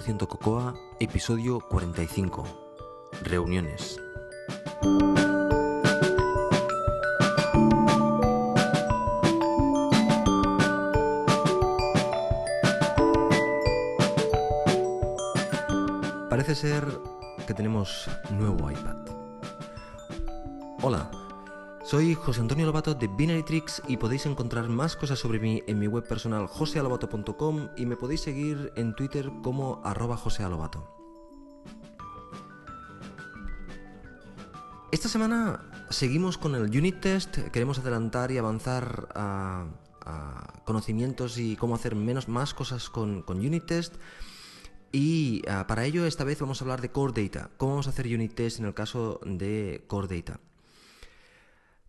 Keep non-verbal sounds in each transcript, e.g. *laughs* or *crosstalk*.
100% Cocoa, episodio 45. Reuniones. Parece ser que tenemos nuevo iPad. Hola, soy José Antonio Lobato de Binary Tricks y podéis encontrar más cosas sobre mí en mi web personal josealobato.com y me podéis seguir en Twitter como arroba josealobato. Esta semana seguimos con el unit test, queremos adelantar y avanzar a, conocimientos y cómo hacer menos, más cosas con, con unit test. Y ah, para ello esta vez vamos a hablar de Core Data, cómo vamos a hacer unit test en el caso de Core Data.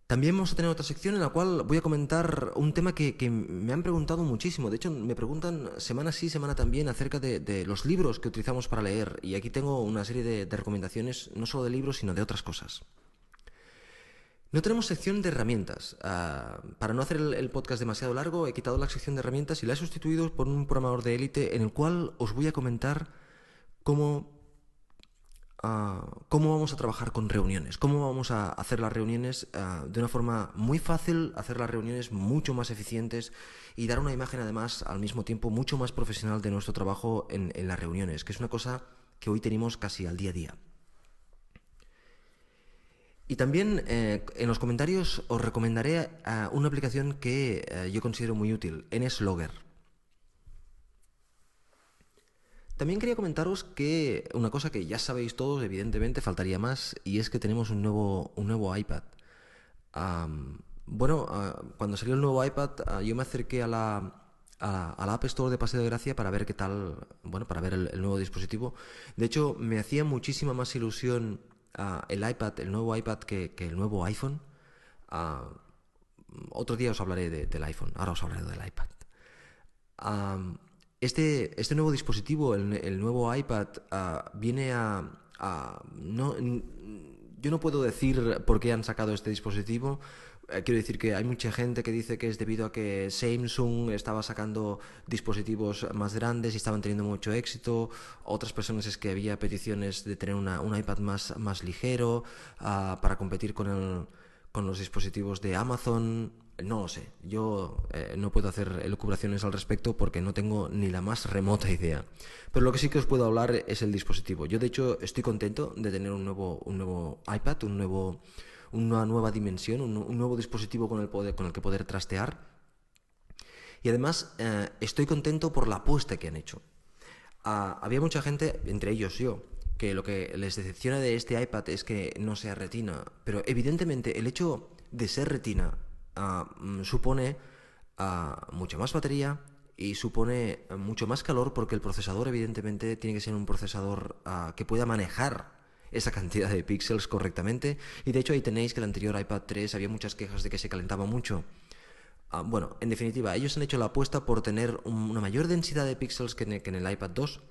También vamos a tener otra sección en la cual voy a comentar un tema que, me han preguntado muchísimo. De hecho, me preguntan semana sí, semana también acerca de, los libros que utilizamos para leer. Y aquí tengo una serie de, recomendaciones, no solo de libros, sino de otras cosas. No tenemos sección de herramientas. Uh, para no hacer el, el, podcast demasiado largo, he quitado la sección de herramientas y la he sustituido por un programador de élite en el cual os voy a comentar cómo, uh, cómo vamos a trabajar con reuniones, cómo vamos a hacer las reuniones uh, de una forma muy fácil, hacer las reuniones mucho más eficientes y dar una imagen además al mismo tiempo mucho más profesional de nuestro trabajo en, las reuniones, que es una cosa que hoy tenemos casi al día a día. Y también eh, en los comentarios os recomendaré uh, una aplicación que uh, yo considero muy útil, NSLogger. También quería comentaros que una cosa que ya sabéis todos, evidentemente, faltaría más, y es que tenemos un nuevo, un nuevo iPad. Um, bueno, uh, cuando salió el nuevo iPad, yo me acerqué a la, a, la App Store de Paseo de Gracia para ver qué tal, bueno, para ver el, nuevo dispositivo. De hecho, me hacía muchísima más ilusión uh, el iPad, el nuevo iPad que, el nuevo iPhone. Otro día os hablaré de, del iPhone, ahora os hablaré del iPad. Este, este nuevo dispositivo, el, el nuevo iPad, uh, viene a... no, yo no puedo decir por qué han sacado este dispositivo. Eh, quiero decir que hay mucha gente que dice que es debido a que Samsung estaba sacando dispositivos más grandes y estaban teniendo mucho éxito. Otras personas es que había peticiones de tener una, un iPad más, más ligero uh, para competir con, el, con los dispositivos de Amazon. No lo sé, yo eh, no puedo hacer elucubraciones al respecto porque no tengo ni la más remota idea. Pero lo que sí que os puedo hablar es el dispositivo. Yo de hecho estoy contento de tener un nuevo, un nuevo iPad, un nuevo, una nueva dimensión, un, nuevo dispositivo con el, poder, con el que poder trastear. Y además eh, estoy contento por la apuesta que han hecho. Uh, había mucha gente, entre ellos yo, que lo que les decepciona de este iPad es que no sea retina. Pero evidentemente el hecho de ser retina uh, supone uh, mucha más batería y supone mucho más calor porque el procesador evidentemente tiene que ser un procesador uh, que pueda manejar esa cantidad de píxeles correctamente y de hecho ahí tenéis que el anterior iPad 3 había muchas quejas de que se calentaba mucho. bueno, en definitiva, ellos han hecho la apuesta por tener una mayor densidad de píxeles que, en el iPad 2,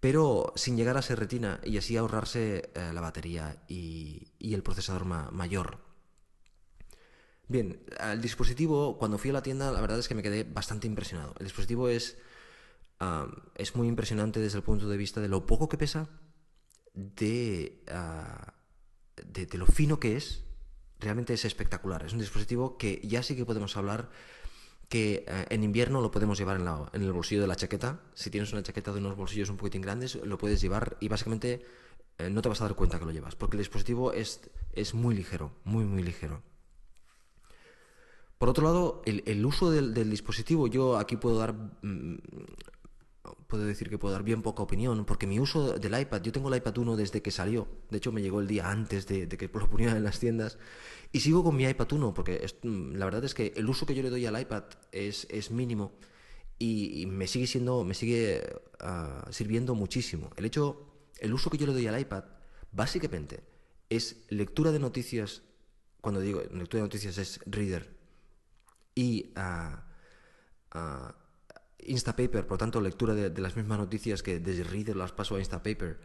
pero sin llegar a ser retina y así ahorrarse eh, la batería y, el procesador ma mayor. Bien, el dispositivo, cuando fui a la tienda, la verdad es que me quedé bastante impresionado. El dispositivo es, es muy impresionante desde el punto de vista de lo poco que pesa, de, uh, de, lo fino que es. Realmente es espectacular. Es un dispositivo que ya sí que podemos hablar que uh, en invierno lo podemos llevar en, la, el bolsillo de la chaqueta. Si tienes una chaqueta de unos bolsillos un poquitín grandes, lo puedes llevar y básicamente eh, no te vas a dar cuenta que lo llevas, porque el dispositivo es, es muy ligero, muy, muy ligero. Por otro lado, el, el uso del, del, dispositivo, yo aquí puedo dar, mmm, puedo decir que puedo dar bien poca opinión, porque mi uso del iPad, yo tengo el iPad 1 desde que salió, de hecho me llegó el día antes de, de que *laughs* lo ponían en las tiendas, y sigo con mi iPad 1, porque es, mm, la verdad es que el uso que yo le doy al iPad es, es mínimo y, y, me sigue siendo, me sigue uh, sirviendo muchísimo. El hecho, el uso que yo le doy al iPad, básicamente, es lectura de noticias, cuando digo lectura de noticias es reader, y uh, Instapaper, por tanto, lectura de, las mismas noticias que desde Reader las paso a Instapaper,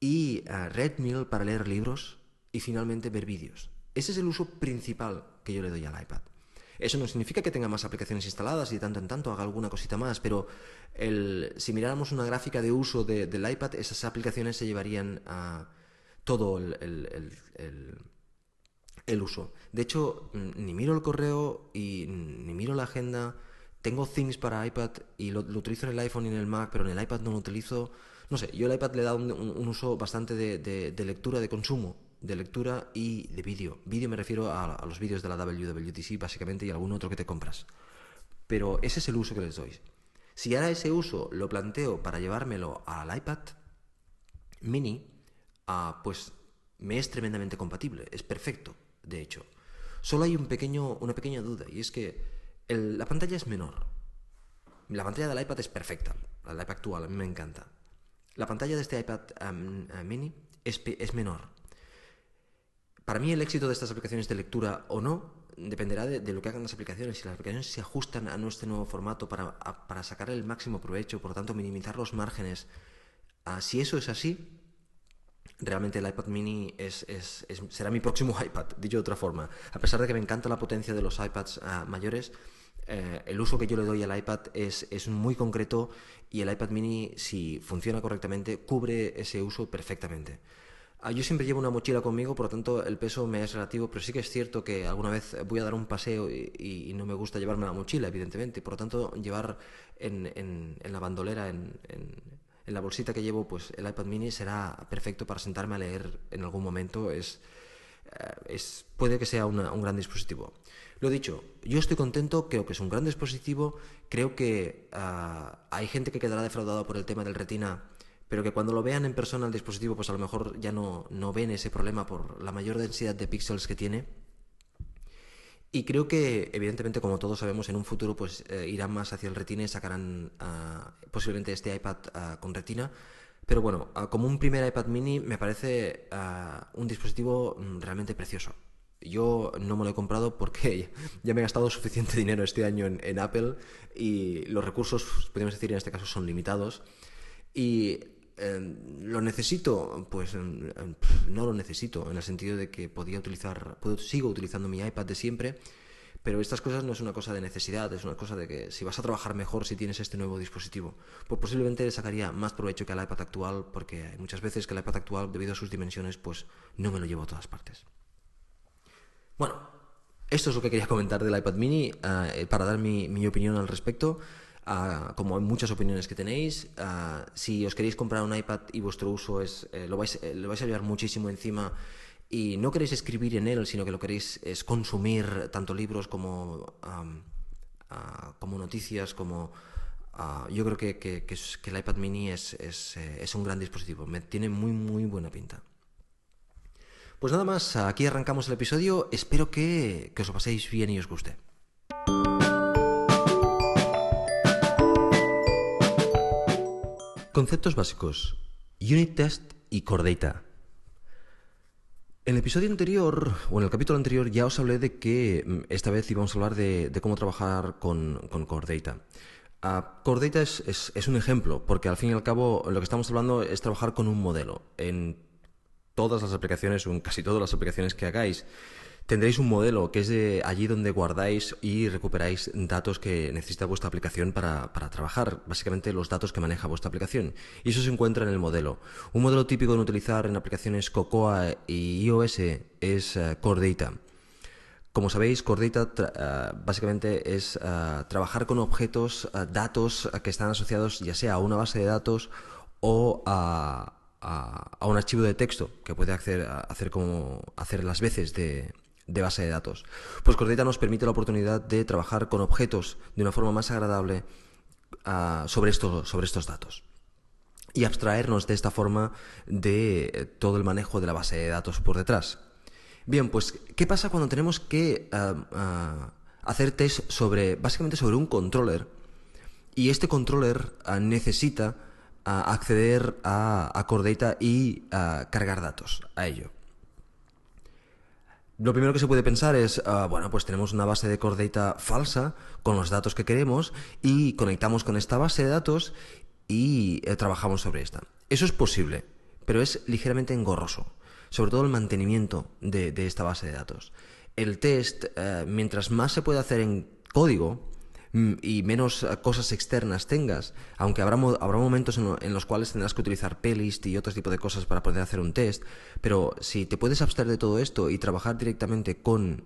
y uh, Redmill para leer libros, y finalmente ver vídeos. Ese es el uso principal que yo le doy al iPad. Eso no significa que tenga más aplicaciones instaladas y de tanto en tanto haga alguna cosita más, pero si miráramos una gráfica de uso del iPad, esas aplicaciones se llevarían a todo el, uso. De hecho, ni miro el correo y ni miro la agenda. Tengo Things para iPad y lo, utilizo en el iPhone y en el Mac, pero en el iPad no lo utilizo. No sé, yo el iPad le he dado un, uso bastante de lectura, de consumo de lectura y de vídeo. Vídeo me refiero a, los vídeos de la WWDC básicamente y algún otro que te compras. Pero ese es el uso que les doy. Si ahora ese uso lo planteo para llevármelo al iPad mini, ah, pues me es tremendamente compatible, es perfecto, de hecho. Solo hay un pequeño, una pequeña duda y es que la pantalla es menor. La pantalla del iPad es perfecta, la iPad actual, a mí me encanta. La pantalla de este iPad mini es, menor. Para mí el éxito de estas aplicaciones de lectura o no dependerá de, lo que hagan las aplicaciones. Si las aplicaciones se ajustan a nuestro nuevo formato para, sacar el máximo provecho, por lo tanto minimizar los márgenes, ah, si eso es así, realmente el iPad mini es, será mi próximo *laughs* iPad, dicho de otra forma. A pesar de que me encanta la potencia de los iPads ah, mayores, eh, el uso que yo le doy al iPad es, es muy concreto y el iPad mini, si funciona correctamente, cubre ese uso perfectamente. Ah, yo siempre llevo una mochila conmigo, por lo tanto el peso me es relativo, pero sí que es cierto que alguna vez voy a dar un paseo y, no me gusta llevarme la mochila, evidentemente. Por lo tanto, llevar en, la bandolera, en, la bolsita que llevo, pues el iPad mini será perfecto para sentarme a leer en algún momento. Es, eh, puede que sea un gran dispositivo. Lo dicho, yo estoy contento, creo que es un gran dispositivo, creo que ah, hay gente que quedará defraudada por el tema del retina pero que cuando lo vean en persona el dispositivo, pues a lo mejor ya no, no ven ese problema por la mayor densidad de píxeles que tiene. Y creo que, evidentemente, como todos sabemos, en un futuro pues eh, irán más hacia el retina y sacarán ah, posiblemente este iPad ah, con retina. Pero bueno, ah, como un primer iPad mini me parece un dispositivo mm, realmente precioso. Yo no me lo he comprado porque *laughs* ya me he gastado suficiente dinero este año en, Apple y los recursos, podemos decir en este caso, son limitados. Y Em, ¿Lo necesito? Pues em, em, no lo necesito, en el sentido de que podía utilizar, sigo utilizando mi iPad de siempre, pero estas cosas no es una cosa de necesidad, es una cosa de que si vas a trabajar mejor si tienes este nuevo dispositivo, pues posiblemente le sacaría más provecho que al iPad actual, porque hay muchas veces que el iPad actual, debido a sus dimensiones, pues no me lo llevo a todas partes. Bueno, esto es lo que quería comentar del iPad mini, eh, para dar mi opinión al respecto como hay muchas opiniones que tenéis. si os queréis comprar un iPad y vuestro uso es, eh, lo, vais, eh, lo vais a llevar muchísimo encima y no queréis escribir en él, sino que lo queréis es consumir tanto libros como, como noticias, como... yo creo que, que, el iPad mini es, es, eh, es, un gran dispositivo, me tiene muy muy buena pinta. Pues nada más, aquí arrancamos el episodio, espero que, que os lo paséis bien y os guste. Conceptos básicos. Unit Test y Core Data. En el episodio anterior, o en el capítulo anterior, ya os hablé de que mm, esta vez íbamos a hablar de, cómo trabajar con, Core Data. Uh, Core Data es, es, un ejemplo, porque al fin y al cabo lo que estamos hablando es trabajar con un modelo. En todas las aplicaciones, o en casi todas las aplicaciones que hagáis, tendréis un modelo que es de allí donde guardáis y recuperáis datos que necesita vuestra aplicación para, trabajar, básicamente los datos que maneja vuestra aplicación. Y eso se encuentra en el modelo. Un modelo típico de utilizar en aplicaciones Cocoa y iOS es uh, Core Data. Como sabéis, Core Data eh, básicamente es eh, trabajar con objetos, datos que están asociados ya sea a una base de datos o a, un archivo de texto que puede hacer, hacer, como, hacer las veces de, de base de datos. Pues Cordata nos permite la oportunidad de trabajar con objetos de una forma más agradable ah, sobre, sobre estos datos y abstraernos de esta forma de eh, todo el manejo de la base de datos por detrás. Bien, pues, ¿qué pasa cuando tenemos que ah, ah, hacer test sobre, básicamente sobre un controller y este controller necesita acceder a, a y cargar datos a ello? Lo primero que se puede pensar es, ah, bueno, pues tenemos una base de core data falsa con los datos que queremos y conectamos con esta base de datos y eh, trabajamos sobre esta. Eso es posible, pero es ligeramente engorroso, sobre todo el mantenimiento de, esta base de datos. el test, eh, mientras más se puede hacer en código, y menos eh, cosas externas tengas, aunque habrá, habrá momentos en, los cuales tendrás que utilizar playlist y otro tipo de cosas para poder hacer un test, pero si te puedes abstraer de todo esto y trabajar directamente con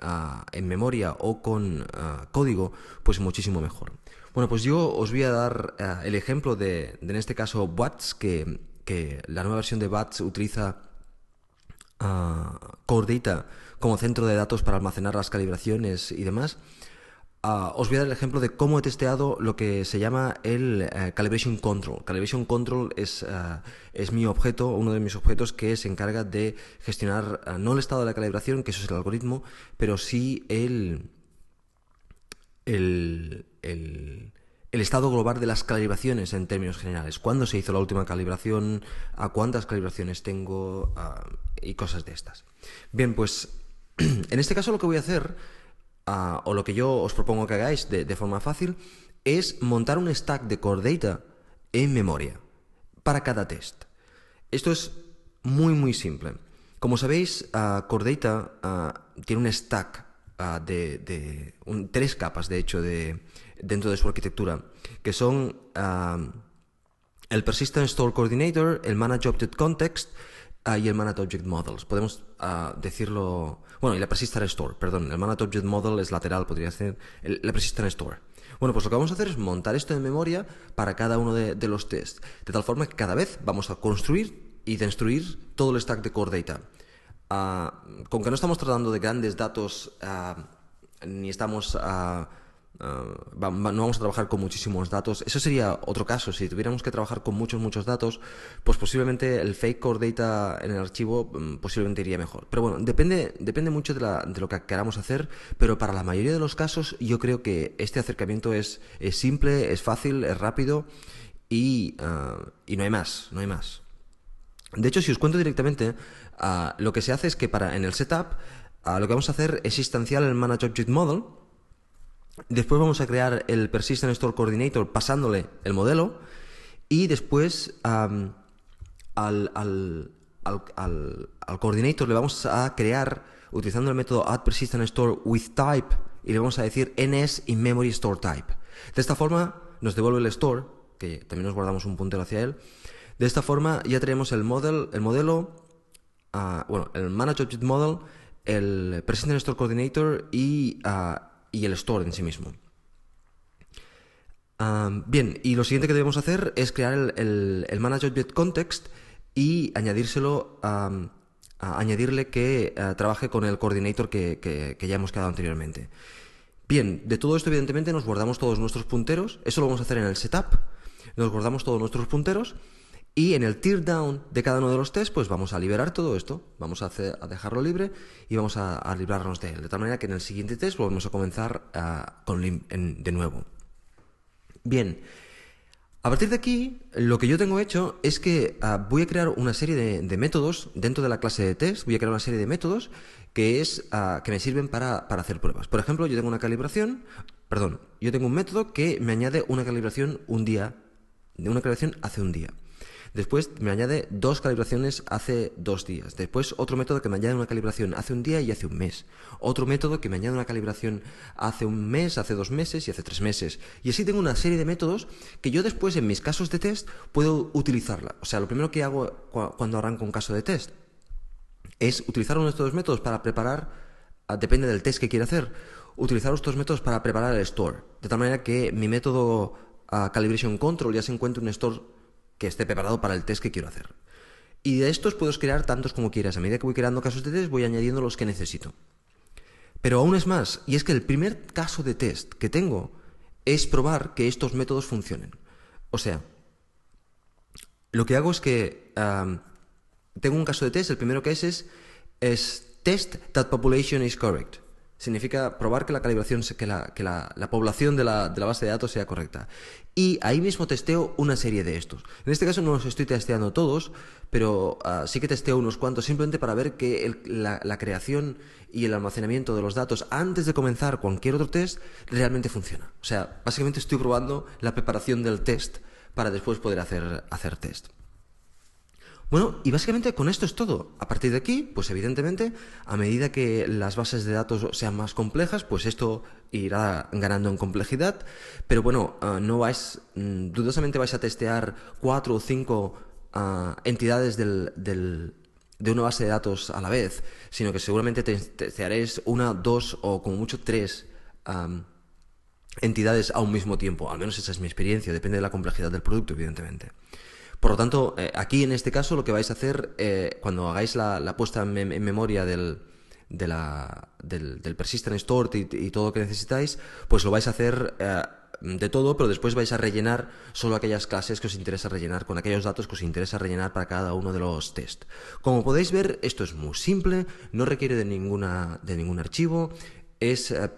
ah, en memoria o con ah, código, pues muchísimo mejor. Bueno, pues yo os voy a dar ah, el ejemplo de, en este caso, Bats, que, que la nueva versión de Bats utiliza Core Data como centro de datos para almacenar las calibraciones y demás. Ah, os voy a dar el ejemplo de cómo he testeado lo que se llama el eh, Calibration Control. Calibration Control es, ah, es, mi objeto, uno de mis objetos que se encarga de gestionar ah, no el estado de la calibración, que eso es el algoritmo, pero sí el, el, el, el estado global de las calibraciones en términos generales. ¿Cuándo se hizo la última calibración? ¿A cuántas calibraciones tengo? y cosas de estas. Bien, pues *clears throat* en este caso lo que voy a hacer, ah, o lo que yo os propongo que hagáis de, forma fácil, es montar un stack de core data en memoria para cada test. Esto es muy muy simple. Como sabéis, uh, Core Data ah, tiene un stack de, tres capas, de hecho, de, dentro de su arquitectura, que son el Persistent Store Coordinator, el Manage Object Context y el Manage Object Models. Podemos decirlo bueno, y la Persistent Store, perdón, el Managed Object Model es lateral, podría ser la Persistent Store. Bueno, pues lo que vamos a hacer es montar esto en memoria para cada uno de, los tests, de tal forma que cada vez vamos a construir y destruir todo el stack de Core Data. Ah, con que no estamos tratando de grandes datos, ni estamos... ah, no vamos a trabajar con muchísimos datos. Eso sería otro caso. Si tuviéramos que trabajar con muchos, muchos datos, pues posiblemente el fake core data en el archivo mm, posiblemente iría mejor. Pero bueno, depende, depende mucho de, lo que queramos hacer, pero para la mayoría de los casos yo creo que este acercamiento es, simple, es fácil, es rápido y, ah, y, no hay más, no hay más. De hecho, si os cuento directamente, ah, lo que se hace es que para en el setup lo que vamos a hacer es instanciar el Manage Object Model, Después vamos a crear el Persistent Store Coordinator pasándole el modelo y después al, al, al, coordinator le vamos a crear utilizando el método add persistent store with type y le vamos a decir ns in memory store type. De esta forma nos devuelve el store, que también nos guardamos un puntero hacia él. De esta forma ya tenemos el, model, el modelo, ah, bueno, el manage object model, el persistent store coordinator y uh, y el store en sí mismo. bien, y lo siguiente que debemos hacer es crear el, el, Manage Object Context y añadírselo, a añadirle que eh, trabaje con el coordinator que, ya hemos creado anteriormente. Bien, de todo esto evidentemente nos guardamos todos nuestros punteros, eso lo vamos a hacer en el setup, nos guardamos todos nuestros punteros y en el tear down de cada uno de los tests, pues vamos a liberar todo esto, vamos a, dejarlo libre y vamos a, librarnos de él. De tal manera que en el siguiente test volvemos a comenzar con de nuevo. Bien, a partir de aquí, lo que yo tengo hecho es que ah, voy a crear una serie de, métodos dentro de la clase de test, voy a crear una serie de métodos que, es, ah, que me sirven para, para hacer pruebas. Por ejemplo, yo tengo una calibración, perdón, yo tengo un método que me añade una calibración un día, de una calibración hace un día. Después me añade dos calibraciones hace dos días. Después otro método que me añade una calibración hace un día y hace un mes. Otro método que me añade una calibración hace un mes, hace dos meses y hace tres meses. Y así tengo una serie de métodos que yo después en mis casos de test puedo utilizarla. O sea, lo primero que hago cuando arranco un caso de test es utilizar uno de estos métodos para preparar, ah, depende del test que quiera hacer, utilizar estos métodos para preparar el store. De tal manera que mi método uh, calibration control ya se encuentre un store que esté preparado para el test que quiero hacer. Y de estos puedes crear tantos como quieras. A medida que voy creando casos de test, voy añadiendo los que necesito. Pero aún es más, y es que el primer caso de test que tengo es probar que estos métodos funcionen. O sea, lo que hago es que tengo un caso de test, el primero que es es, es test that population is correct significa probar que la calibración, que la, que la, población de la, de la, base de datos sea correcta. Y ahí mismo testeo una serie de estos. En este caso no los estoy testeando todos, pero ah, sí que testeo unos cuantos simplemente para ver que la, creación y el almacenamiento de los datos antes de comenzar cualquier otro test realmente funciona. O sea, básicamente estoy probando la preparación del test para después poder hacer, hacer test. Bueno, y básicamente con esto es todo. A partir de aquí, pues evidentemente, a medida que las bases de datos sean más complejas, pues esto irá ganando en complejidad. Pero bueno, ah, no vais, mm, dudosamente vais a testear cuatro o cinco ah, entidades del, de una base de datos a la vez, sino que seguramente testearéis una, dos o como mucho tres entidades a un mismo tiempo. Al menos esa es mi experiencia, depende de la complejidad del producto, evidentemente. Por lo tanto, eh, aquí en este caso lo que vais a hacer eh, cuando hagáis la, puesta en, memoria del, del, persistent stored y, todo lo que necesitáis, pues lo vais a hacer eh, de todo, pero después vais a rellenar solo aquellas clases que os interesa rellenar, con aquellos datos que os interesa rellenar para cada uno de los test. Como podéis ver, esto es muy simple, no requiere de, ninguna, de ningún archivo, es eh,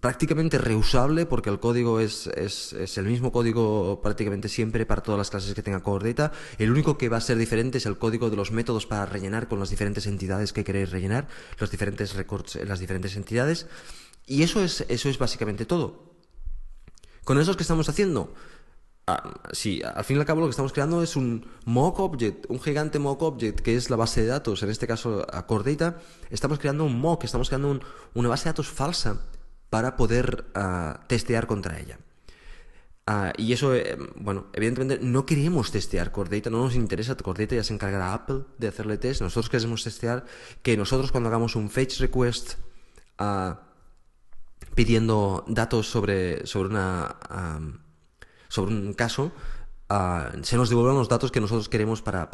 prácticamente reusable porque el código es, es, es, el mismo código prácticamente siempre para todas las clases que tenga Core Data. El único que va a ser diferente es el código de los métodos para rellenar con las diferentes entidades que queréis rellenar, los diferentes records en las diferentes entidades. Y eso es, eso es básicamente todo. Con eso que estamos haciendo, Ah, sí, al fin y al cabo lo que estamos creando es un mock object, un gigante mock object que es la base de datos, en este caso Core Data. Estamos creando un mock, estamos creando una base de datos falsa para poder ah, testear contra ella. Ah, y eso, eh, bueno, evidentemente no queremos testear Core Data, no nos interesa, Core Data ya se encargará Apple de hacerle test. Nosotros queremos testear que nosotros cuando hagamos un fetch request pidiendo datos sobre, sobre una sobre un caso, ah, se nos devuelvan los datos que nosotros queremos para,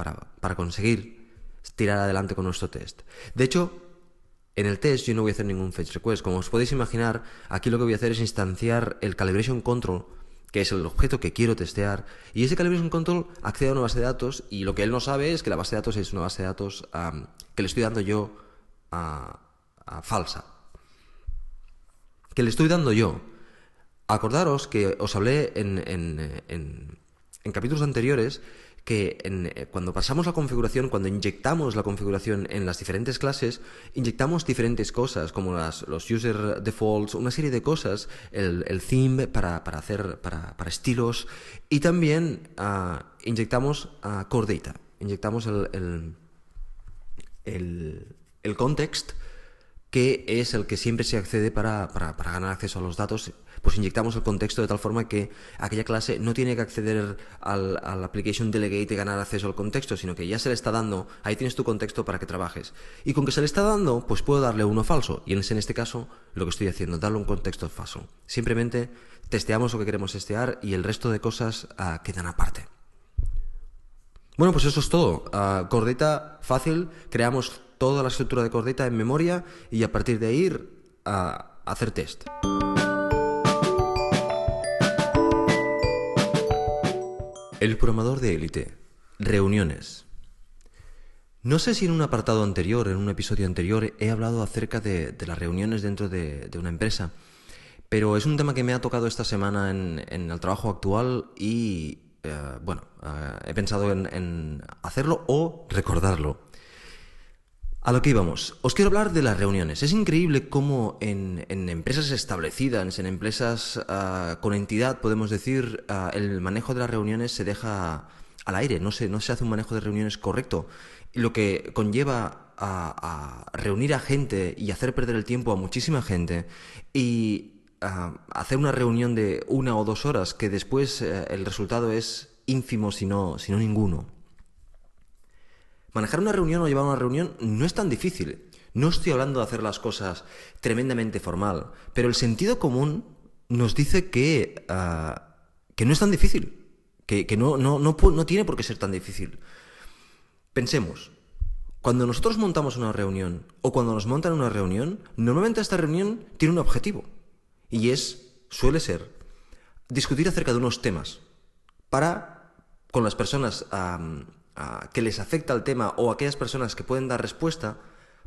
conseguir tirar adelante con nuestro test. De hecho, en el test yo no voy a hacer ningún fetch request. Como os podéis imaginar, aquí lo que voy a hacer es instanciar el calibration control, que es el objeto que quiero testear, y ese calibration control accede a una base de datos y lo que él no sabe es que la base de datos es una base de datos que le estoy dando yo a, falsa. Que le estoy dando yo. Acordaros que os hablé en, capítulos anteriores que eh, cuando pasamos la configuración, cuando inyectamos la configuración en las diferentes clases, inyectamos diferentes cosas, como los user defaults, una serie de cosas, el, theme para, hacer, para, estilos, y también uh, inyectamos uh, core data, inyectamos el, el, el, context, que es el que siempre se accede para, para ganar acceso a los datos pues inyectamos el contexto de tal forma que aquella clase no tiene que acceder al, al, application delegate y ganar acceso al contexto, sino que ya se le está dando, ahí tienes tu contexto para que trabajes. Y con que se le está dando, pues puedo darle uno falso. Y en este caso, lo que estoy haciendo, darle un contexto falso. Simplemente testeamos lo que queremos testear y el resto de cosas uh, quedan aparte. Bueno, pues eso es todo. Uh, Cordeta fácil, creamos toda la estructura de Cordeta en memoria y a partir de ahí a hacer test. El programador de élite. Reuniones. No sé si en un apartado anterior, en un episodio anterior, he hablado acerca de, las reuniones dentro de, una empresa, pero es un tema que me ha tocado esta semana en, el trabajo actual y, eh, bueno, eh, he pensado en hacerlo o recordarlo. A lo que íbamos. Os quiero hablar de las reuniones. Es increíble cómo en, empresas establecidas, en empresas ah, con entidad, podemos decir, ah, el manejo de las reuniones se deja al aire, no se, no se hace un manejo de reuniones correcto, lo que conlleva a, reunir a gente y hacer perder el tiempo a muchísima gente y ah, hacer una reunión de una o dos horas que después eh, el resultado es ínfimo, si no, si no ninguno. Manejar una reunión o llevar una reunión no es tan difícil. No estoy hablando de hacer las cosas tremendamente formal, pero el sentido común nos dice que, ah, que no es tan difícil, que, no, no, no, no tiene por qué ser tan difícil. Pensemos, cuando nosotros montamos una reunión o cuando nos montan una reunión, normalmente esta reunión tiene un objetivo y es, suele ser, discutir acerca de unos temas para, con las personas que les afecta el tema o aquellas personas que pueden dar respuesta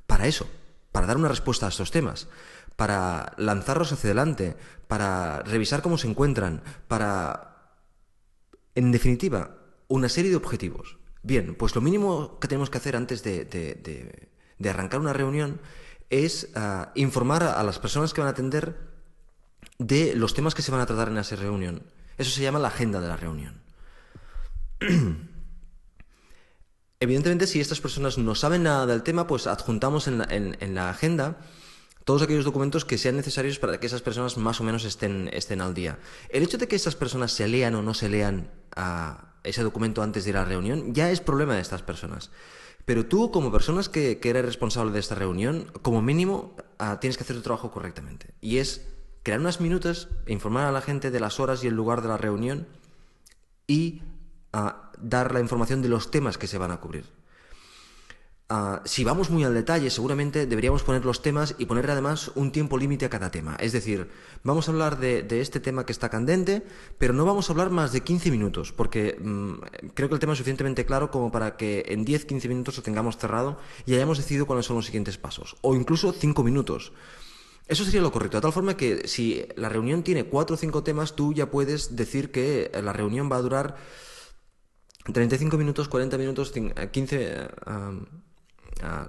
para eso, para dar una respuesta a estos temas, para lanzarlos hacia adelante, para revisar cómo se encuentran, para, en definitiva, una serie de objetivos. Bien, pues lo mínimo que tenemos que hacer antes de, arrancar una reunión es ah, informar a las personas que van a atender de los temas que se van a tratar en esa reunión. Eso se llama la agenda de la reunión. *clears throat* Evidentemente, si estas personas no saben nada del tema, pues adjuntamos en la, en, la agenda todos aquellos documentos que sean necesarios para que esas personas más o menos estén, al día. El hecho de que estas personas se lean o no se lean ese documento antes de ir a la reunión ya es problema de estas personas. Pero tú, como personas que, eres responsable de esta reunión, como mínimo ah, tienes que hacer tu trabajo correctamente. Y es crear unas minutas, informar a la gente de las horas y el lugar de la reunión y a dar la información de los temas que se van a cubrir. Ah, si vamos muy al detalle, seguramente deberíamos poner los temas y poner además un tiempo límite a cada tema. Es decir, vamos a hablar de, este tema que está candente, pero no vamos a hablar más de 15 minutos, porque mm, creo que el tema es suficientemente claro como para que en 10-15 minutos lo tengamos cerrado y hayamos decidido cuáles son los siguientes pasos. O incluso 5 minutos. Eso sería lo correcto, de tal forma que si la reunión tiene 4 o 5 temas, tú ya puedes decir que la reunión va a durar 35 minutos, 40 minutos, 15,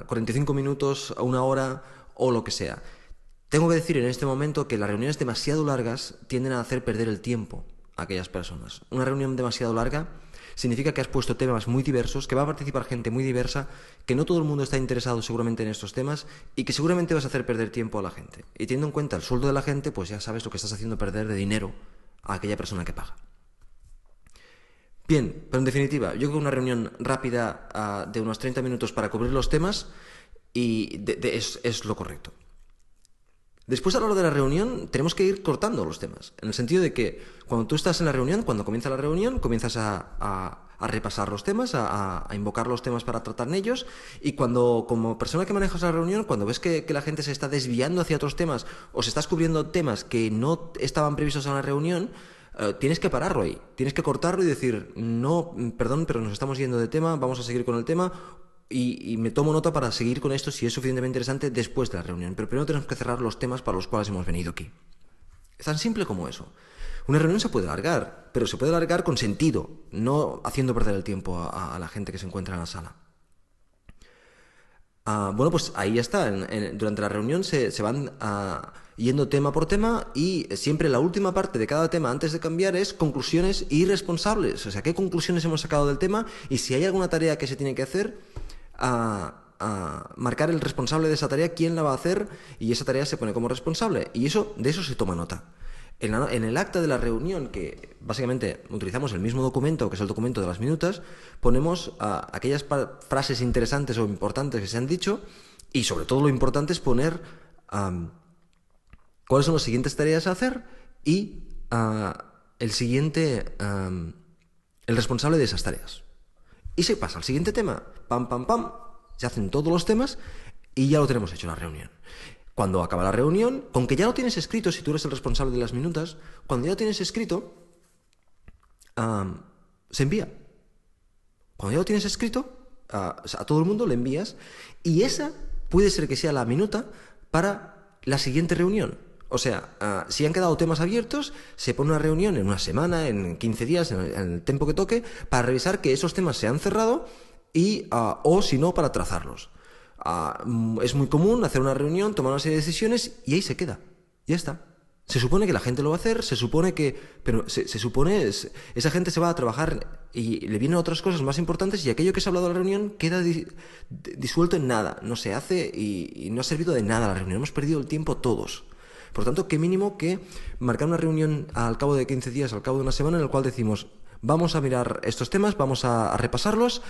45 minutos, una hora o lo que sea. Tengo que decir en este momento que las reuniones demasiado largas tienden a hacer perder el tiempo a aquellas personas. Una reunión demasiado larga significa que has puesto temas muy diversos, que va a participar gente muy diversa, que no todo el mundo está interesado seguramente en estos temas y que seguramente vas a hacer perder tiempo a la gente. Y teniendo en cuenta el sueldo de la gente, pues ya sabes lo que estás haciendo perder de dinero a aquella persona que paga. Bien, pero en definitiva, yo creo que una reunión rápida ah, de unos 30 minutos para cubrir los temas y es, lo correcto. Después, a la hora de la reunión, tenemos que ir cortando los temas. En el sentido de que cuando tú estás en la reunión, cuando comienza la reunión, comienzas a, repasar los temas, a, invocar los temas para tratar en ellos. Y cuando, como persona que manejas la reunión, cuando ves que, que, la gente se está desviando hacia otros temas o se estás cubriendo temas que no estaban previstos en la reunión, eh, tienes que pararlo ahí, tienes que cortarlo y decir, no, perdón, pero nos estamos yendo de tema, vamos a seguir con el tema y, me tomo nota para seguir con esto si es suficientemente interesante después de la reunión. Pero primero tenemos que cerrar los temas para los cuales hemos venido aquí. Es tan simple como eso. Una reunión se puede alargar, pero se puede alargar con sentido, no haciendo perder el tiempo a, la gente que se encuentra en la sala. Ah, bueno, pues ahí ya está. durante la reunión se van a yendo tema por tema y siempre la última parte de cada tema antes de cambiar es conclusiones irresponsables. O sea, qué conclusiones hemos sacado del tema y si hay alguna tarea que se tiene que hacer, a, marcar el responsable de esa tarea, quién la va a hacer y esa tarea se pone como responsable. Y eso, de eso se toma nota. En, en, el acta de la reunión, que básicamente utilizamos el mismo documento, que es el documento de las minutas, ponemos aquellas frases interesantes o importantes que se han dicho y sobre todo lo importante es poner cuáles son las siguientes tareas a hacer y ah, el siguiente, el responsable de esas tareas. Y se pasa al siguiente tema, pam, pam, pam, se hacen todos los temas y ya lo tenemos hecho en la reunión. Cuando acaba la reunión, con que ya lo tienes escrito, si tú eres el responsable de las minutas, cuando ya lo tienes escrito, se envía. Cuando ya lo tienes escrito, a todo el mundo le envías y esa puede ser que sea la minuta para la siguiente reunión. O sea, ah, si han quedado temas abiertos, se pone una reunión en una semana, en 15 días, en el, tiempo que toque, para revisar que esos temas se han cerrado y, ah, o si no, para trazarlos. Ah, mm, es muy común hacer una reunión, tomar una serie de decisiones y ahí se queda. Ya está. Se supone que la gente lo va a hacer, se supone que. Pero se, supone. esa gente se va a trabajar y le vienen otras cosas más importantes y aquello que se ha hablado en la reunión queda disuelto en nada. No se hace y no ha servido de nada la reunión. Hemos perdido el tiempo todos. Por tanto, qué mínimo que marcar una reunión al cabo de 15 días, al cabo de una semana, en el cual decimos, vamos a mirar estos temas, vamos a, repasarlos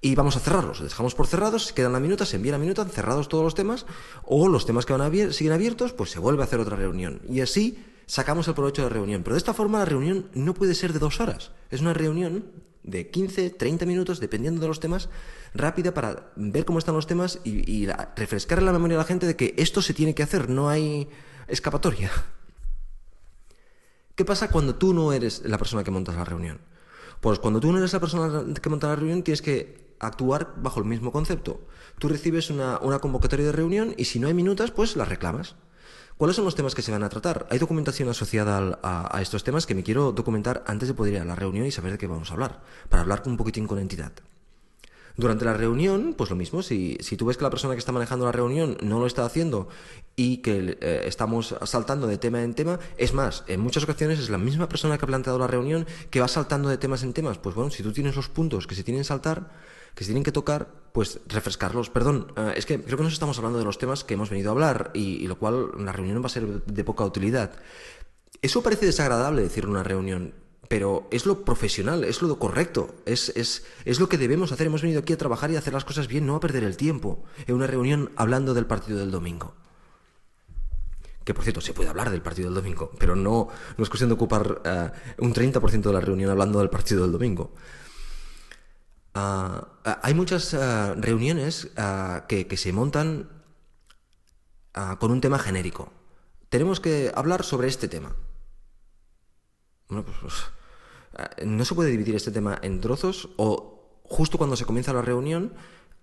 y vamos a cerrarlos. Dejamos por cerrados, quedan la minuta, se envía la minuta, cerrados todos los temas, o los temas que van a siguen abiertos, pues se vuelve a hacer otra reunión. Y así sacamos el provecho de la reunión. Pero de esta forma la reunión no puede ser de dos horas. Es una reunión de 15, 30 minutos, dependiendo de los temas, rápida para ver cómo están los temas y, y refrescar en la memoria a la gente de que esto se tiene que hacer, no hay escapatoria. ¿Qué pasa cuando tú no eres la persona que montas la reunión? Pues cuando tú no eres la persona que monta la reunión tienes que actuar bajo el mismo concepto. Tú recibes una, convocatoria de reunión y si no hay minutas, pues la reclamas. ¿Cuáles son los temas que se van a tratar? Hay documentación asociada a, a, estos temas que me quiero documentar antes de poder ir a la reunión y saber de qué vamos a hablar, para hablar un poquitín con entidad. Durante la reunión, pues lo mismo, si, si tú ves que la persona que está manejando la reunión no lo está haciendo y que eh, estamos saltando de tema en tema, es más, en muchas ocasiones es la misma persona que ha planteado la reunión que va saltando de temas en temas. Pues bueno, si tú tienes los puntos que se tienen que saltar, que se tienen que tocar, pues refrescarlos. Perdón, eh, es que creo que nos estamos hablando de los temas que hemos venido a hablar y, lo cual la reunión va a ser de poca utilidad. Eso parece desagradable decir una reunión, pero es lo profesional, es lo correcto, es, es, es, lo que debemos hacer. Hemos venido aquí a trabajar y a hacer las cosas bien, no a perder el tiempo en una reunión hablando del partido del domingo. Que por cierto, se puede hablar del partido del domingo, pero no, no es cuestión de ocupar eh, un 30% de la reunión hablando del partido del domingo. Ah, ah, hay muchas ah, reuniones que, que, se montan con un tema genérico. Tenemos que hablar sobre este tema. Bueno, pues, pues no se puede dividir este tema en trozos o justo cuando se comienza la reunión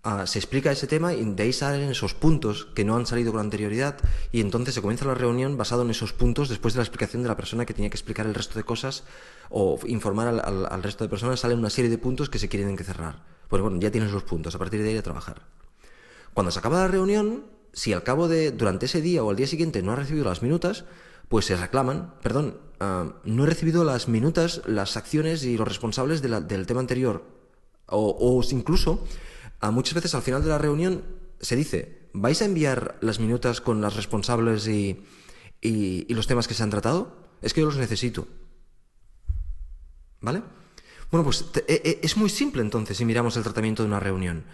Ah, se explica ese tema y de ahí salen esos puntos que no han salido con anterioridad y entonces se comienza la reunión basado en esos puntos después de la explicación de la persona que tenía que explicar el resto de cosas o informar al, resto de personas, salen una serie de puntos que se quieren que cerrar. Pues bueno, ya tienes los puntos, a partir de ahí a trabajar. Cuando se acaba la reunión, si al cabo de, durante ese día o al día siguiente no ha recibido las minutas, pues se reclaman, perdón, ah, no he recibido las minutas, las acciones y los responsables del tema anterior. O, o incluso muchas veces al final de la reunión se dice, ¿vais a enviar las minutas con las responsables y, los temas que se han tratado? Es que yo los necesito. ¿Vale? Bueno, pues e, e, es muy simple entonces si miramos el tratamiento de una reunión.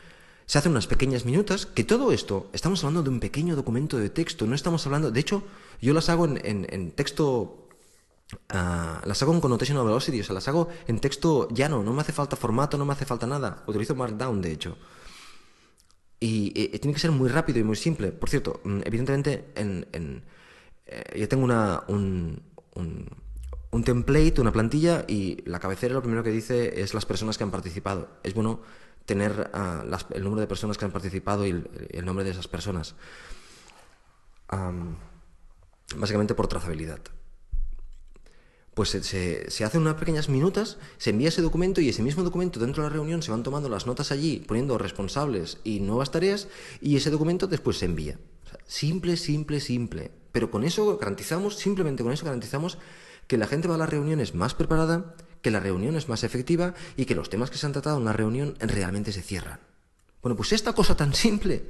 Se hacen unas pequeñas minutas, que todo esto, estamos hablando de un pequeño documento de texto, no estamos hablando, de hecho, yo las hago en, texto, ah, las hago en connotation velocity, o sea, las hago en texto llano, no me hace falta formato, no me hace falta nada, utilizo Markdown, de hecho. Y, tiene que ser muy rápido y muy simple. Por cierto, mm, evidentemente, en, en eh, yo tengo una, un, un, template, una plantilla, y la cabecera lo primero que dice es las personas que han participado. Es bueno tener ah, el número de personas que han participado y el, nombre de esas personas. básicamente por trazabilidad pues se, se, hacen unas pequeñas minutas, se envía ese documento y ese mismo documento dentro de la reunión se van tomando las notas allí, poniendo responsables y nuevas tareas y ese documento después se envía. simple, simple, simple. Pero con eso garantizamos, simplemente con eso garantizamos que la gente va a las reuniones más preparada, que la reunión es más efectiva y que los temas que se han tratado en una reunión realmente se cierran. Bueno, pues esta cosa tan simple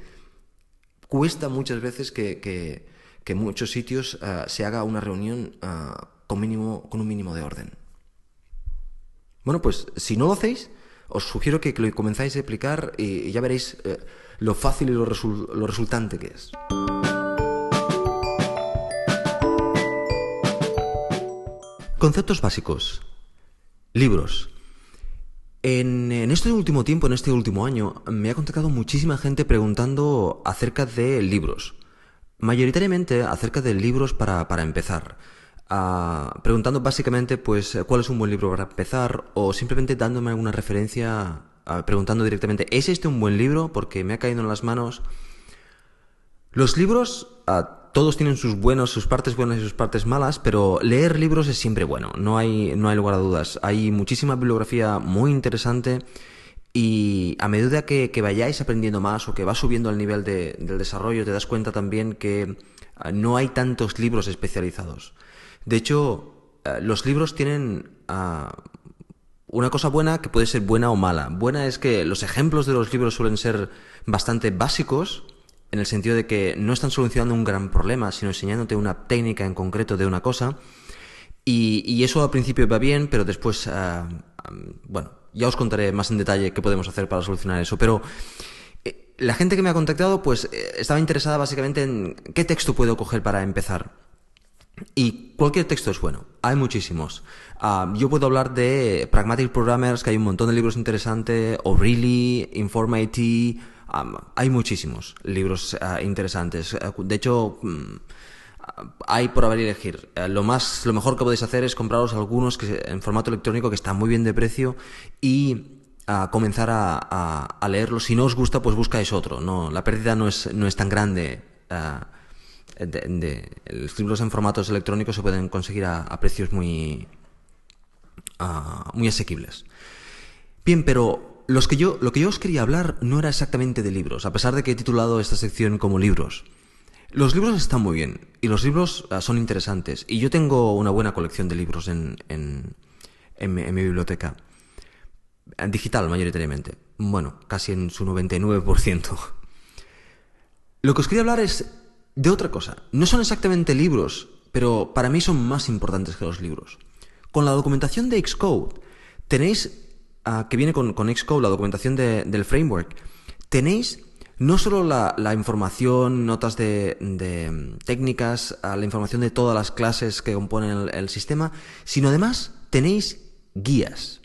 cuesta muchas veces que, que, en muchos sitios ah, se haga una reunión ah, con, mínimo, con un mínimo de orden. Bueno, pues si no lo hacéis, os sugiero que, lo comenzáis a aplicar y, ya veréis eh, lo fácil y lo, lo resultante que es. Conceptos básicos. Libros. En, en, este último tiempo, en este último año, me ha contactado muchísima gente preguntando acerca de libros. Mayoritariamente acerca de libros para, para empezar preguntando básicamente pues cuál es un buen libro para empezar o simplemente dándome alguna referencia, preguntando directamente, ¿es este un buen libro? Porque me ha caído en las manos. Los libros, todos tienen sus buenos, sus partes buenas y sus partes malas, pero leer libros es siempre bueno, no hay, no hay lugar a dudas. Hay muchísima bibliografía muy interesante y a medida que, vayáis aprendiendo más o que va subiendo el nivel del desarrollo, te das cuenta también que no hay tantos libros especializados. De hecho, eh, los libros tienen ah, una cosa buena que puede ser buena o mala. Buena es que los ejemplos de los libros suelen ser bastante básicos, en el sentido de que no están solucionando un gran problema, sino enseñándote una técnica en concreto de una cosa. Y, eso al principio va bien, pero después, ah, bueno, ya os contaré más en detalle qué podemos hacer para solucionar eso. Pero eh, la gente que me ha contactado, pues eh, estaba interesada básicamente en qué texto puedo coger para empezar. Y cualquier texto es bueno, hay muchísimos. Ah, yo puedo hablar de Pragmatic Programmers, que hay un montón de libros interesantes, o Really, Hay muchísimos libros ah, interesantes. Ah, de hecho, mm, hay por haber elegir. Eh, lo más, lo mejor que podéis hacer es compraros algunos que, en formato electrónico que están muy bien de precio y comenzar a, leerlos. Si no os gusta, pues buscáis otro. No, la pérdida no es, no es tan grande de, los libros en formatos electrónicos se pueden conseguir a, precios muy, muy asequibles. Bien, pero lo que yo os quería hablar no era exactamente de libros, a pesar de que he titulado esta sección como libros. Los libros están muy bien y los libros ah, son interesantes y yo tengo una buena colección de libros en, en, en, mi, biblioteca, digital mayoritariamente. bueno, casi en su 99%. Lo que os quería hablar es de otra cosa. No son exactamente libros, pero para mí son más importantes que los libros. Con la documentación de Xcode, tenéis, ah, que viene con, Xcode, la documentación del framework, tenéis no solo la, información, notas de, mm, técnicas, ah, la información de todas las clases que componen el, sistema, sino además tenéis guías.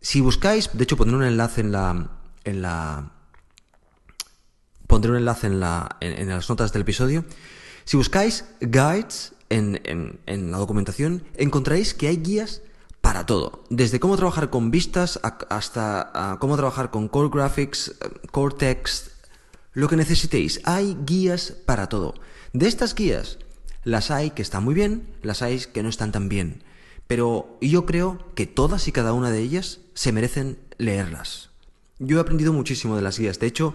Si buscáis, de hecho pondré un enlace en la, en la pondré un enlace en, la, en, las notas del episodio. Si buscáis guides en, en, la documentación, encontraréis que hay guías para todo, desde cómo trabajar con vistas hasta cómo trabajar con Core Graphics, Core Text, lo que necesitéis. Hay guías para todo. De estas guías, las hay que están muy bien, las hay que no están tan bien. Pero yo creo que todas y cada una de ellas se merecen leerlas. Yo he aprendido muchísimo de las guías. De hecho,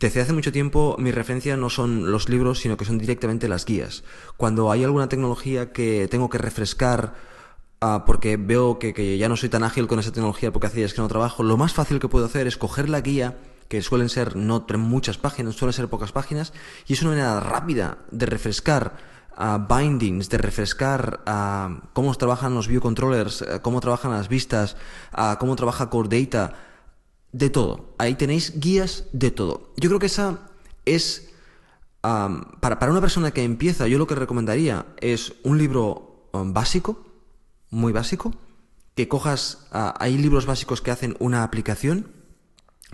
desde hace mucho tiempo mi referencia no son los libros, sino que son directamente las guías. Cuando hay alguna tecnología que tengo que refrescar Ah, porque veo que, ya no soy tan ágil con esa tecnología porque hace días que no trabajo, lo más fácil que puedo hacer es coger la guía, que suelen ser no muchas páginas, suelen ser pocas páginas, y es una manera rápida de refrescar ah, bindings, de refrescar uh, cómo trabajan los view controllers, eh, cómo trabajan las vistas, cómo trabaja Core Data, de todo. Ahí tenéis guías de todo. Yo creo que esa es, para, para una persona que empieza, yo lo que recomendaría es un libro um, básico, muy básico, que cojas, hay libros básicos que hacen una aplicación.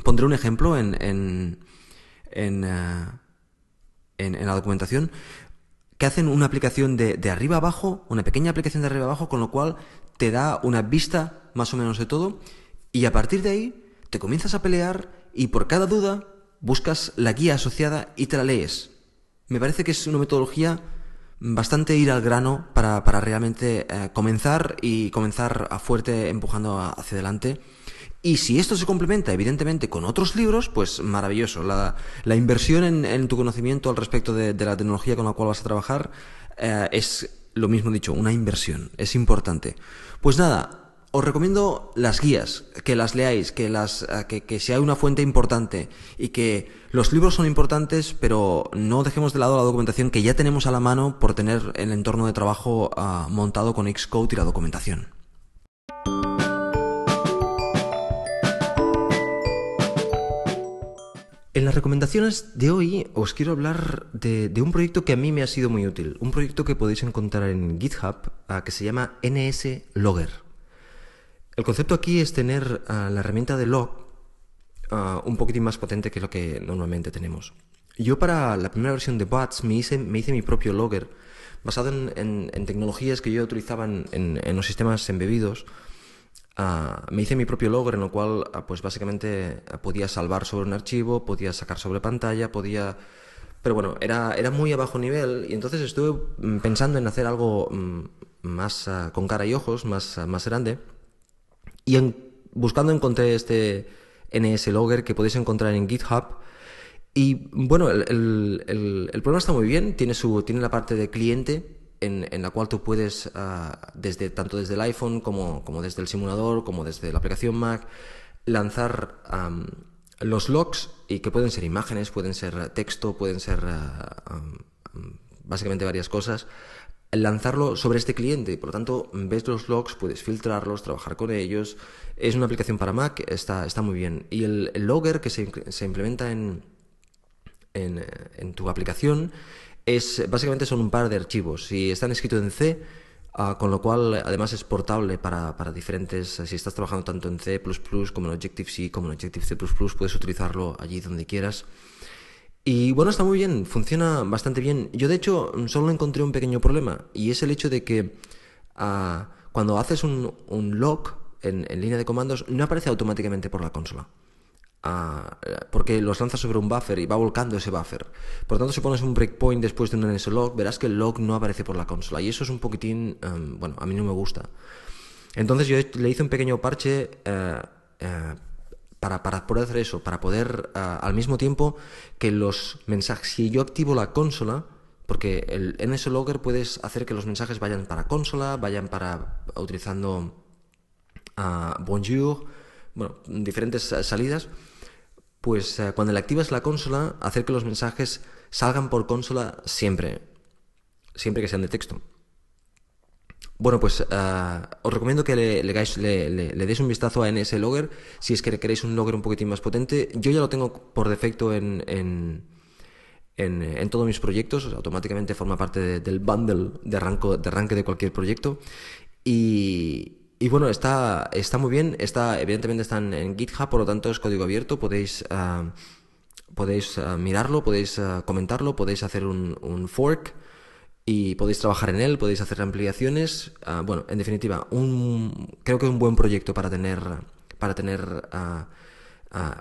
Pondré un ejemplo en, en, en, ah, en, la documentación, que hacen una aplicación de, de arriba abajo, una pequeña aplicación de arriba abajo, con lo cual te da una vista más o menos de todo, y a partir de ahí te comienzas a pelear y por cada duda buscas la guía asociada y te la lees. Me parece que es una metodología bastante ir al grano para, para realmente eh, comenzar y comenzar a fuerte empujando hacia adelante. Y si esto se complementa, evidentemente, con otros libros, pues maravilloso. La, la inversión en, en, tu conocimiento al respecto de, de, la tecnología con la cual vas a trabajar eh, es lo mismo dicho, una inversión. Es importante. Pues nada, os recomiendo las guías, que las leáis, que, las, eh, que, que, sea una fuente importante y que los libros son importantes, pero no dejemos de lado la documentación que ya tenemos a la mano por tener el entorno de trabajo uh, montado con Xcode y la documentación. En las recomendaciones de hoy os quiero hablar de, un proyecto que a mí me ha sido muy útil, un proyecto que podéis encontrar en GitHub uh, que se llama NS Logger. El concepto aquí es tener ah, la herramienta de log ah, un poquitín más potente que lo que normalmente tenemos. Yo para la primera versión de Bats me hice, me hice mi propio logger basado en, tecnologías que yo utilizaba en, los sistemas embebidos. Uh, me hice mi propio logger en lo cual pues básicamente podía salvar sobre un archivo, podía sacar sobre pantalla, podía... Pero bueno, era, era muy a bajo nivel y entonces estuve mm, pensando en hacer algo mm, más con cara y ojos, más, más grande. Y en, buscando encontré este NS Logger que podéis encontrar en GitHub. Y bueno, el, el, programa está muy bien, tiene, su, tiene la parte de cliente en, la cual tú puedes, ah, desde, tanto desde el iPhone como, como, desde el simulador, como desde la aplicación Mac, lanzar los logs y que pueden ser imágenes, pueden ser texto, pueden ser ah, básicamente varias cosas lanzarlo sobre este cliente. Por lo tanto, ves los logs, puedes filtrarlos, trabajar con ellos. Es una aplicación para Mac, está, está muy bien. Y el, logger que se, implementa en, en, en, tu aplicación es básicamente son un par de archivos. Si están escritos en C, ah, con lo cual además es portable para, para, diferentes. Si estás trabajando tanto en C como en Objective-C, como en Objective-C, puedes utilizarlo allí donde quieras. Y bueno, está muy bien, funciona bastante bien. Yo de hecho solo encontré un pequeño problema y es el hecho de que ah, cuando haces un, un log en, línea de comandos no aparece automáticamente por la consola. Ah, porque los lanzas sobre un buffer y va volcando ese buffer. Por tanto, si pones un breakpoint después de un log, verás que el log no aparece por la consola. Y eso es un poquitín, em, bueno, a mí no me gusta. Entonces yo le hice un pequeño parche eh, eh, para, para, poder hacer eso, para poder ah, al mismo tiempo que los mensajes, si yo activo la consola, porque el NSLogger puedes hacer que los mensajes vayan para consola, vayan para utilizando uh, bonjour, bueno, diferentes salidas, pues eh, cuando le activas la consola, hacer que los mensajes salgan por consola siempre, siempre que sean de texto. Bueno, pues eh, os recomiendo que le, le, deis un vistazo a NS Logger si es que queréis un logger un poquitín más potente. Yo ya lo tengo por defecto en, en, en, todos mis proyectos, automáticamente forma parte del bundle de, arranco, de arranque de cualquier proyecto. Y, y bueno, está, está muy bien, está, evidentemente están en GitHub, por lo tanto es código abierto, podéis, ah, podéis ah, mirarlo, podéis ah, comentarlo, podéis hacer un, fork y podéis trabajar en él, podéis hacer ampliaciones. bueno, en definitiva, un, creo que es un buen proyecto para tener, para tener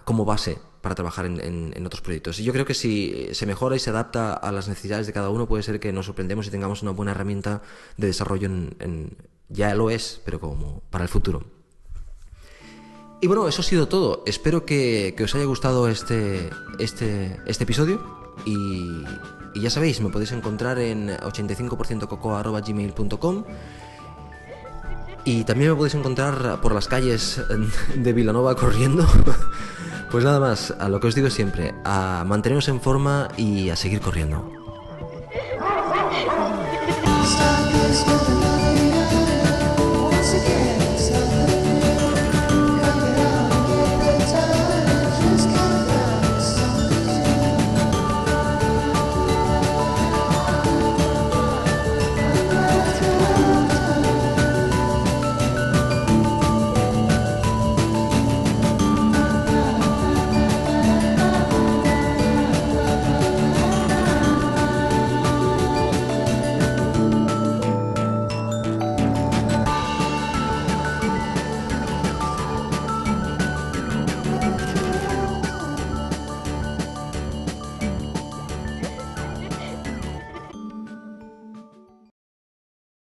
como base para trabajar en, otros proyectos. Y yo creo que si se mejora y se adapta a las necesidades de cada uno, puede ser que nos sorprendemos y tengamos una buena herramienta de desarrollo en ya lo es, pero como para el futuro. Y bueno, eso ha sido todo. Espero que, os haya gustado este, este, este episodio. Y, ya sabéis, me podéis encontrar en 85%cocoa.gmail.com Y también me podéis encontrar por las calles de Vilanova corriendo. *laughs* Pues nada más, a lo que os digo siempre, a manteneros en forma y a seguir corriendo.